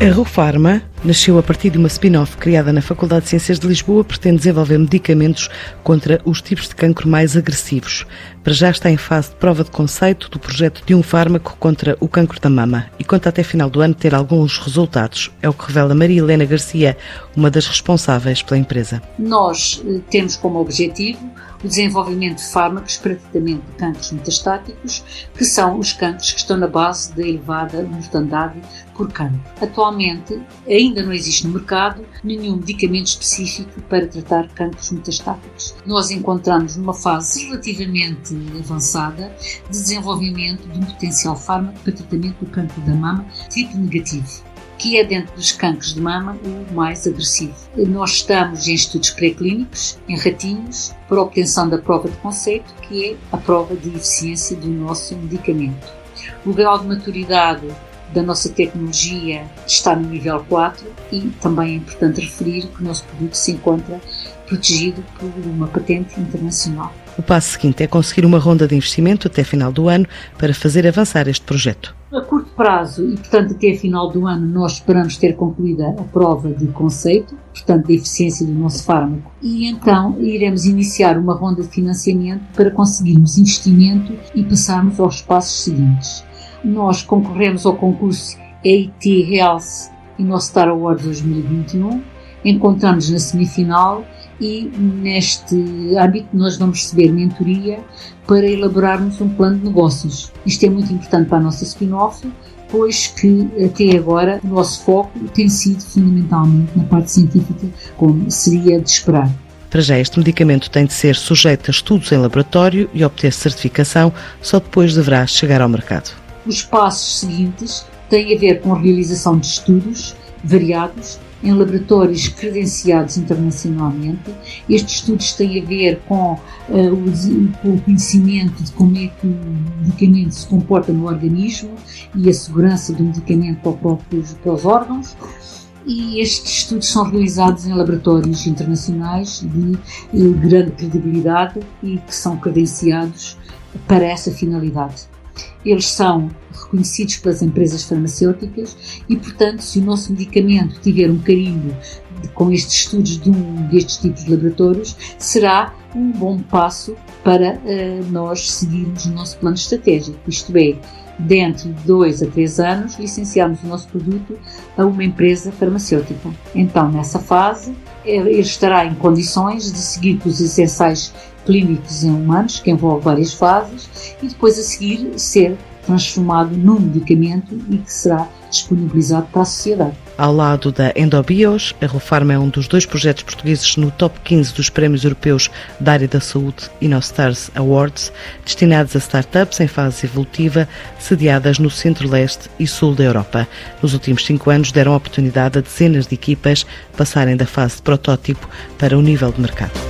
A Rufarma nasceu a partir de uma spin-off criada na Faculdade de Ciências de Lisboa, pretende desenvolver medicamentos contra os tipos de cancro mais agressivos. Para já está em fase de prova de conceito do projeto de um fármaco contra o cancro da mama e conta até final do ano ter alguns resultados. É o que revela Maria Helena Garcia, uma das responsáveis pela empresa. Nós eh, temos como objetivo o desenvolvimento de fármacos para tratamento de cancros metastáticos, que são os cancros que estão na base da elevada mortandade por cancro. Atualmente, ainda não existe no mercado nenhum medicamento específico para tratar cancros metastáticos. Nós encontramos numa fase relativamente avançada de desenvolvimento de um potencial fármaco para tratamento do cancro da mama tipo negativo que é dentro dos cancros de mama o mais agressivo. Nós estamos em estudos pré-clínicos, em ratinhos, para obtenção da prova de conceito, que é a prova de eficiência do nosso medicamento. O grau de maturidade da nossa tecnologia está no nível 4 e também é importante referir que o nosso produto se encontra protegido por uma patente internacional. O passo seguinte é conseguir uma ronda de investimento até final do ano para fazer avançar este projeto. A curto prazo e, portanto, até final do ano, nós esperamos ter concluída a prova de conceito, portanto, da eficiência do nosso fármaco, e então iremos iniciar uma ronda de financiamento para conseguirmos investimento e passarmos aos passos seguintes. Nós concorremos ao concurso EIT Health Star Award 2021, encontramos na semifinal e neste âmbito nós vamos receber mentoria para elaborarmos um plano de negócios. Isto é muito importante para a nossa spin-off, pois que até agora o nosso foco tem sido fundamentalmente na parte científica, como seria de esperar. Para já, este medicamento tem de ser sujeito a estudos em laboratório e obter certificação, só depois deverá chegar ao mercado. Os passos seguintes têm a ver com a realização de estudos variados em laboratórios credenciados internacionalmente. Estes estudos têm a ver com, uh, o, com o conhecimento de como é que o medicamento se comporta no organismo e a segurança do medicamento para, próprios, para os órgãos. E estes estudos são realizados em laboratórios internacionais de uh, grande credibilidade e que são credenciados para essa finalidade. Eles são reconhecidos pelas empresas farmacêuticas e, portanto, se o nosso medicamento tiver um carimbo com estes estudos de um destes tipos de laboratórios, será um bom passo para uh, nós seguirmos o nosso plano estratégico, isto é, dentro de dois a três anos, licenciarmos o nosso produto a uma empresa farmacêutica. Então, nessa fase, ele estará em condições de seguir com os essenciais clínicos em humanos, que envolve várias fases, e depois a seguir ser transformado num medicamento e que será disponibilizado para a sociedade. Ao lado da Endobios, a Rufarma é um dos dois projetos portugueses no top 15 dos prémios europeus da área da saúde InnoStars Awards, destinados a startups em fase evolutiva, sediadas no centro-leste e sul da Europa. Nos últimos cinco anos deram oportunidade a dezenas de equipas passarem da fase de protótipo para o nível de mercado.